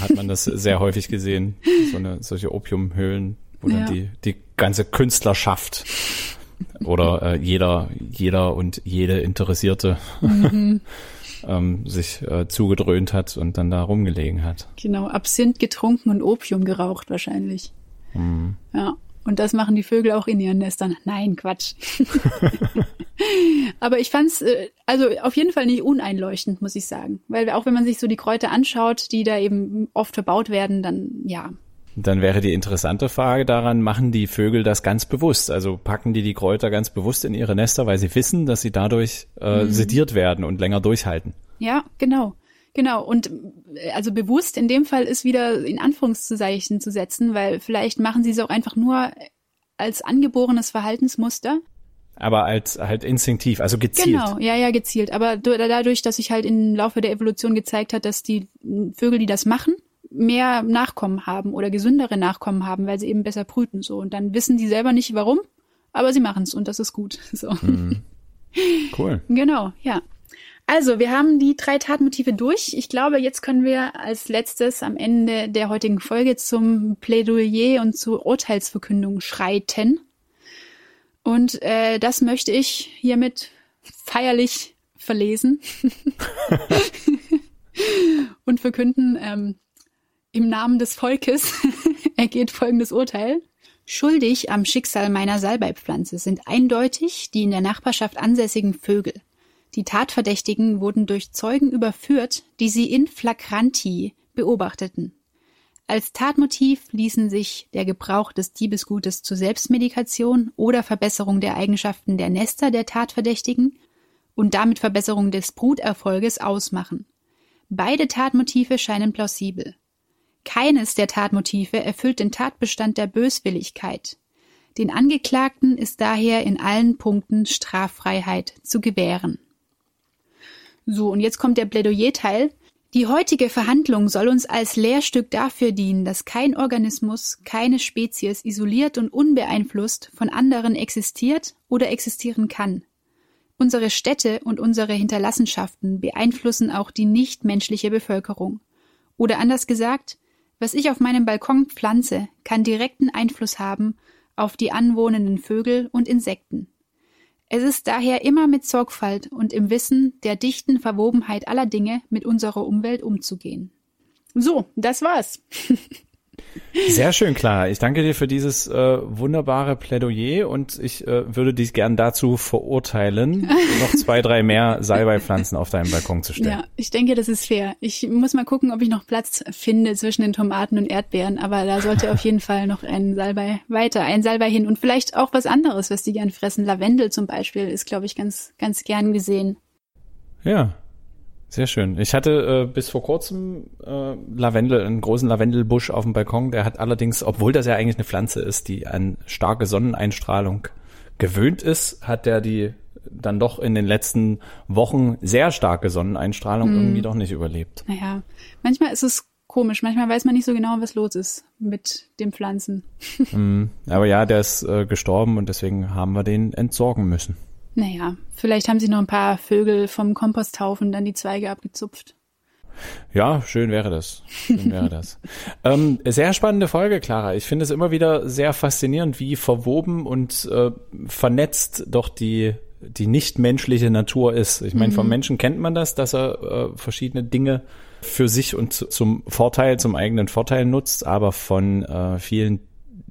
hat man das sehr häufig gesehen. So eine, solche Opiumhöhlen, wo ja. dann die, die ganze Künstlerschaft oder äh, jeder, jeder und jede Interessierte mhm. ähm, sich äh, zugedröhnt hat und dann da rumgelegen hat. Genau, Absinth getrunken und Opium geraucht wahrscheinlich. Mhm. Ja. Und das machen die Vögel auch in ihren Nestern. Nein, Quatsch. Aber ich fand's äh, also auf jeden Fall nicht uneinleuchtend, muss ich sagen. Weil auch wenn man sich so die Kräuter anschaut, die da eben oft verbaut werden, dann ja. Dann wäre die interessante Frage daran, machen die Vögel das ganz bewusst? Also packen die die Kräuter ganz bewusst in ihre Nester, weil sie wissen, dass sie dadurch äh, mhm. sediert werden und länger durchhalten? Ja, genau. Genau, und äh, also bewusst in dem Fall ist wieder in Anführungszeichen zu setzen, weil vielleicht machen sie es auch einfach nur als angeborenes Verhaltensmuster. Aber als halt instinktiv, also gezielt. Genau, ja, ja, gezielt. Aber dadurch, dass sich halt im Laufe der Evolution gezeigt hat, dass die Vögel, die das machen, mehr Nachkommen haben oder gesündere Nachkommen haben, weil sie eben besser brüten so. Und dann wissen die selber nicht warum, aber sie machen es und das ist gut. So. Mhm. Cool. Genau, ja. Also, wir haben die drei Tatmotive durch. Ich glaube, jetzt können wir als letztes am Ende der heutigen Folge zum Plädoyer und zur Urteilsverkündung schreiten. Und äh, das möchte ich hiermit feierlich verlesen und verkünden, ähm, im Namen des Volkes ergeht folgendes Urteil. Schuldig am Schicksal meiner Salbeipflanze sind eindeutig die in der Nachbarschaft ansässigen Vögel. Die Tatverdächtigen wurden durch Zeugen überführt, die sie in flagranti beobachteten. Als Tatmotiv ließen sich der Gebrauch des Diebesgutes zur Selbstmedikation oder Verbesserung der Eigenschaften der Nester der Tatverdächtigen und damit Verbesserung des Bruterfolges ausmachen. Beide Tatmotive scheinen plausibel. Keines der Tatmotive erfüllt den Tatbestand der Böswilligkeit. Den Angeklagten ist daher in allen Punkten Straffreiheit zu gewähren. So, und jetzt kommt der Plädoyer-Teil. Die heutige Verhandlung soll uns als Lehrstück dafür dienen, dass kein Organismus, keine Spezies isoliert und unbeeinflusst von anderen existiert oder existieren kann. Unsere Städte und unsere Hinterlassenschaften beeinflussen auch die nichtmenschliche Bevölkerung. Oder anders gesagt, was ich auf meinem Balkon pflanze, kann direkten Einfluss haben auf die anwohnenden Vögel und Insekten. Es ist daher immer mit Sorgfalt und im Wissen der dichten Verwobenheit aller Dinge mit unserer Umwelt umzugehen. So, das war's. Sehr schön, Clara. Ich danke dir für dieses äh, wunderbare Plädoyer und ich äh, würde dich gern dazu verurteilen, noch zwei, drei mehr Salbeipflanzen auf deinem Balkon zu stellen. Ja, ich denke, das ist fair. Ich muss mal gucken, ob ich noch Platz finde zwischen den Tomaten und Erdbeeren, aber da sollte auf jeden Fall noch ein Salbei weiter, ein Salbei hin und vielleicht auch was anderes, was die gern fressen. Lavendel zum Beispiel ist, glaube ich, ganz, ganz gern gesehen. Ja, sehr schön. Ich hatte äh, bis vor kurzem äh, Lavendel, einen großen Lavendelbusch auf dem Balkon. Der hat allerdings, obwohl das ja eigentlich eine Pflanze ist, die an starke Sonneneinstrahlung gewöhnt ist, hat der die dann doch in den letzten Wochen sehr starke Sonneneinstrahlung mm. irgendwie doch nicht überlebt. Naja, manchmal ist es komisch. Manchmal weiß man nicht so genau, was los ist mit den Pflanzen. mm, aber ja, der ist äh, gestorben und deswegen haben wir den entsorgen müssen. Naja, vielleicht haben sie noch ein paar Vögel vom Komposthaufen dann die Zweige abgezupft. Ja, schön wäre das. Schön wäre das. ähm, sehr spannende Folge, Clara. Ich finde es immer wieder sehr faszinierend, wie verwoben und äh, vernetzt doch die die nichtmenschliche Natur ist. Ich meine, mhm. vom Menschen kennt man das, dass er äh, verschiedene Dinge für sich und zu, zum Vorteil, zum eigenen Vorteil nutzt, aber von äh, vielen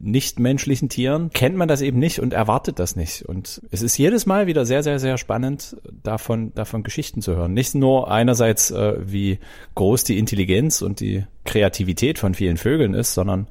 nichtmenschlichen Tieren kennt man das eben nicht und erwartet das nicht. Und es ist jedes Mal wieder sehr, sehr, sehr spannend, davon, davon Geschichten zu hören. Nicht nur einerseits, äh, wie groß die Intelligenz und die Kreativität von vielen Vögeln ist, sondern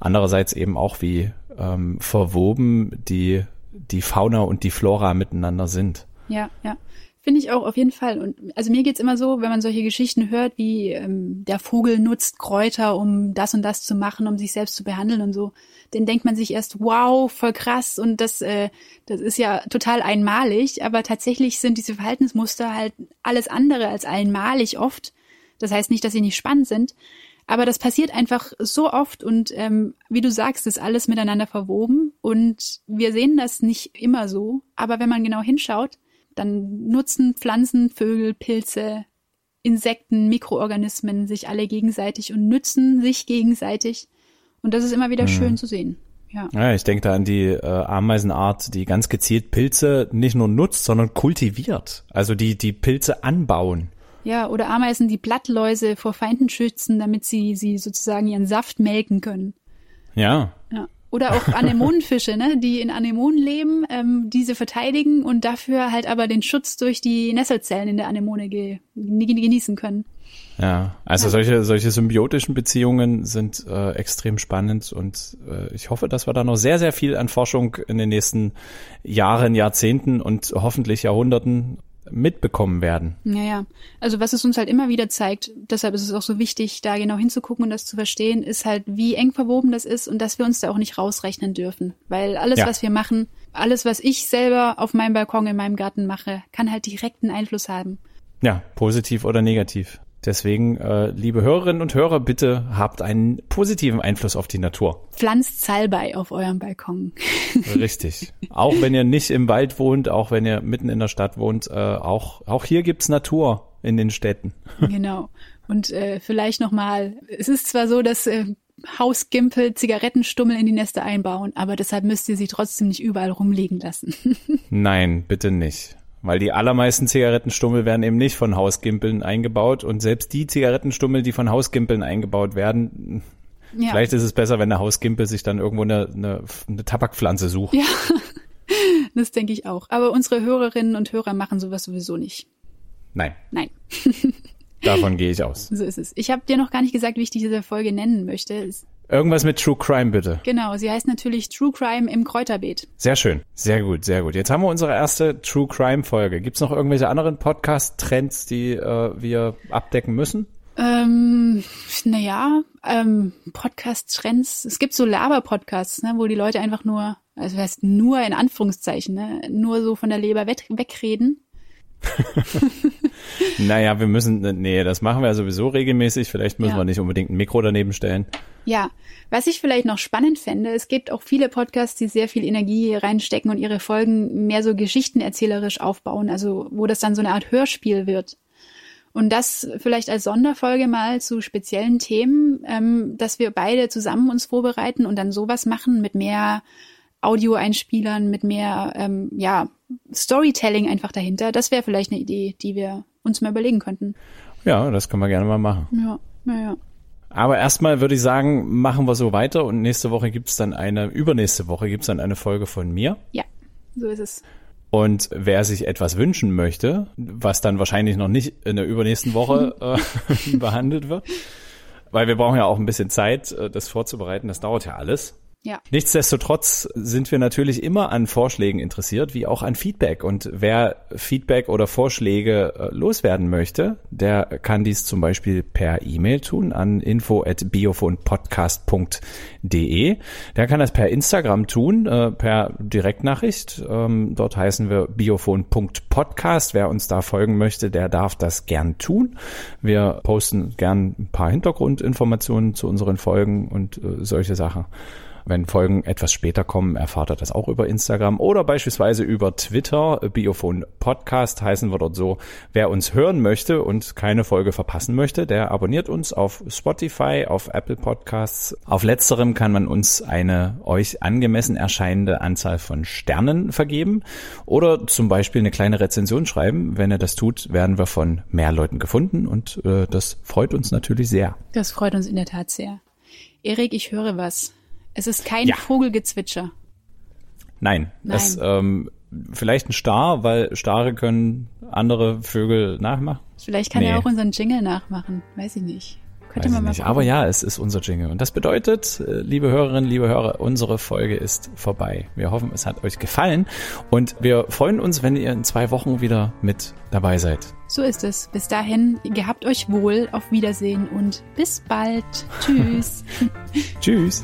andererseits eben auch, wie ähm, verwoben die, die Fauna und die Flora miteinander sind. Ja, ja. Finde ich auch auf jeden Fall. Und also mir geht's immer so, wenn man solche Geschichten hört, wie ähm, der Vogel nutzt Kräuter, um das und das zu machen, um sich selbst zu behandeln und so, dann denkt man sich erst, wow, voll krass. Und das, äh, das ist ja total einmalig, aber tatsächlich sind diese Verhaltensmuster halt alles andere als einmalig oft. Das heißt nicht, dass sie nicht spannend sind, aber das passiert einfach so oft und ähm, wie du sagst, ist alles miteinander verwoben. Und wir sehen das nicht immer so, aber wenn man genau hinschaut, dann nutzen Pflanzen, Vögel, Pilze, Insekten, Mikroorganismen sich alle gegenseitig und nützen sich gegenseitig. Und das ist immer wieder mhm. schön zu sehen. Ja. ja, ich denke da an die äh, Ameisenart, die ganz gezielt Pilze nicht nur nutzt, sondern kultiviert. Also die, die Pilze anbauen. Ja, oder Ameisen, die Blattläuse vor Feinden schützen, damit sie, sie sozusagen ihren Saft melken können. Ja. Oder auch Anemonenfische, ne, die in Anemonen leben, ähm, diese verteidigen und dafür halt aber den Schutz durch die Nesselzellen in der Anemone ge genießen können. Ja, also ja. solche solche symbiotischen Beziehungen sind äh, extrem spannend und äh, ich hoffe, dass wir da noch sehr sehr viel an Forschung in den nächsten Jahren, Jahrzehnten und hoffentlich Jahrhunderten mitbekommen werden. Naja, also was es uns halt immer wieder zeigt, deshalb ist es auch so wichtig, da genau hinzugucken und das zu verstehen, ist halt, wie eng verwoben das ist und dass wir uns da auch nicht rausrechnen dürfen. Weil alles, ja. was wir machen, alles, was ich selber auf meinem Balkon in meinem Garten mache, kann halt direkten Einfluss haben. Ja, positiv oder negativ. Deswegen, äh, liebe Hörerinnen und Hörer, bitte habt einen positiven Einfluss auf die Natur. Pflanzt Salbei auf eurem Balkon. Richtig. Auch wenn ihr nicht im Wald wohnt, auch wenn ihr mitten in der Stadt wohnt, äh, auch, auch hier gibt's Natur in den Städten. Genau. Und äh, vielleicht nochmal, es ist zwar so, dass äh, Hausgimpel Zigarettenstummel in die Nester einbauen, aber deshalb müsst ihr sie trotzdem nicht überall rumliegen lassen. Nein, bitte nicht. Weil die allermeisten Zigarettenstummel werden eben nicht von Hausgimpeln eingebaut und selbst die Zigarettenstummel, die von Hausgimpeln eingebaut werden, ja. vielleicht ist es besser, wenn der Hausgimpel sich dann irgendwo eine, eine, eine Tabakpflanze sucht. Ja, das denke ich auch. Aber unsere Hörerinnen und Hörer machen sowas sowieso nicht. Nein. Nein. Davon gehe ich aus. So ist es. Ich habe dir noch gar nicht gesagt, wie ich diese Folge nennen möchte. Irgendwas mit True Crime, bitte. Genau, sie heißt natürlich True Crime im Kräuterbeet. Sehr schön, sehr gut, sehr gut. Jetzt haben wir unsere erste True Crime Folge. Gibt's noch irgendwelche anderen Podcast-Trends, die äh, wir abdecken müssen? Ähm, naja, ähm, Podcast-Trends. Es gibt so Laber-Podcasts, ne, wo die Leute einfach nur, also heißt nur in Anführungszeichen, ne, nur so von der Leber weg, wegreden. naja, wir müssen, nee, das machen wir ja sowieso regelmäßig. Vielleicht müssen ja. wir nicht unbedingt ein Mikro daneben stellen. Ja, was ich vielleicht noch spannend fände, es gibt auch viele Podcasts, die sehr viel Energie reinstecken und ihre Folgen mehr so geschichtenerzählerisch aufbauen, also wo das dann so eine Art Hörspiel wird. Und das vielleicht als Sonderfolge mal zu speziellen Themen, ähm, dass wir beide zusammen uns vorbereiten und dann sowas machen mit mehr Audioeinspielern, mit mehr ähm, ja, Storytelling einfach dahinter. Das wäre vielleicht eine Idee, die wir uns mal überlegen könnten. Ja, das können wir gerne mal machen. Ja, naja. Aber erstmal würde ich sagen, machen wir so weiter und nächste Woche gibt's dann eine, übernächste Woche gibt's dann eine Folge von mir. Ja, so ist es. Und wer sich etwas wünschen möchte, was dann wahrscheinlich noch nicht in der übernächsten Woche äh, behandelt wird, weil wir brauchen ja auch ein bisschen Zeit, äh, das vorzubereiten, das dauert ja alles. Ja. Nichtsdestotrotz sind wir natürlich immer an Vorschlägen interessiert, wie auch an Feedback. Und wer Feedback oder Vorschläge äh, loswerden möchte, der kann dies zum Beispiel per E-Mail tun an info@biophonpodcast.de. Der kann das per Instagram tun, äh, per Direktnachricht. Ähm, dort heißen wir biophon.podcast. Wer uns da folgen möchte, der darf das gern tun. Wir posten gern ein paar Hintergrundinformationen zu unseren Folgen und äh, solche Sachen. Wenn Folgen etwas später kommen, erfahrt ihr das auch über Instagram oder beispielsweise über Twitter. Biophon Podcast heißen wir dort so. Wer uns hören möchte und keine Folge verpassen möchte, der abonniert uns auf Spotify, auf Apple Podcasts. Auf letzterem kann man uns eine euch angemessen erscheinende Anzahl von Sternen vergeben oder zum Beispiel eine kleine Rezension schreiben. Wenn ihr das tut, werden wir von mehr Leuten gefunden und äh, das freut uns natürlich sehr. Das freut uns in der Tat sehr. Erik, ich höre was. Es ist kein ja. Vogelgezwitscher. Nein, Nein. Es, ähm, vielleicht ein Star, weil Stare können andere Vögel nachmachen. Vielleicht kann nee. er auch unseren Jingle nachmachen. Weiß ich nicht. Könnte man mal nicht. Aber ja, es ist unser Jingle. Und das bedeutet, äh, liebe Hörerinnen, liebe Hörer, unsere Folge ist vorbei. Wir hoffen, es hat euch gefallen. Und wir freuen uns, wenn ihr in zwei Wochen wieder mit dabei seid. So ist es. Bis dahin, gehabt euch wohl, auf Wiedersehen und bis bald. Tschüss. Tschüss.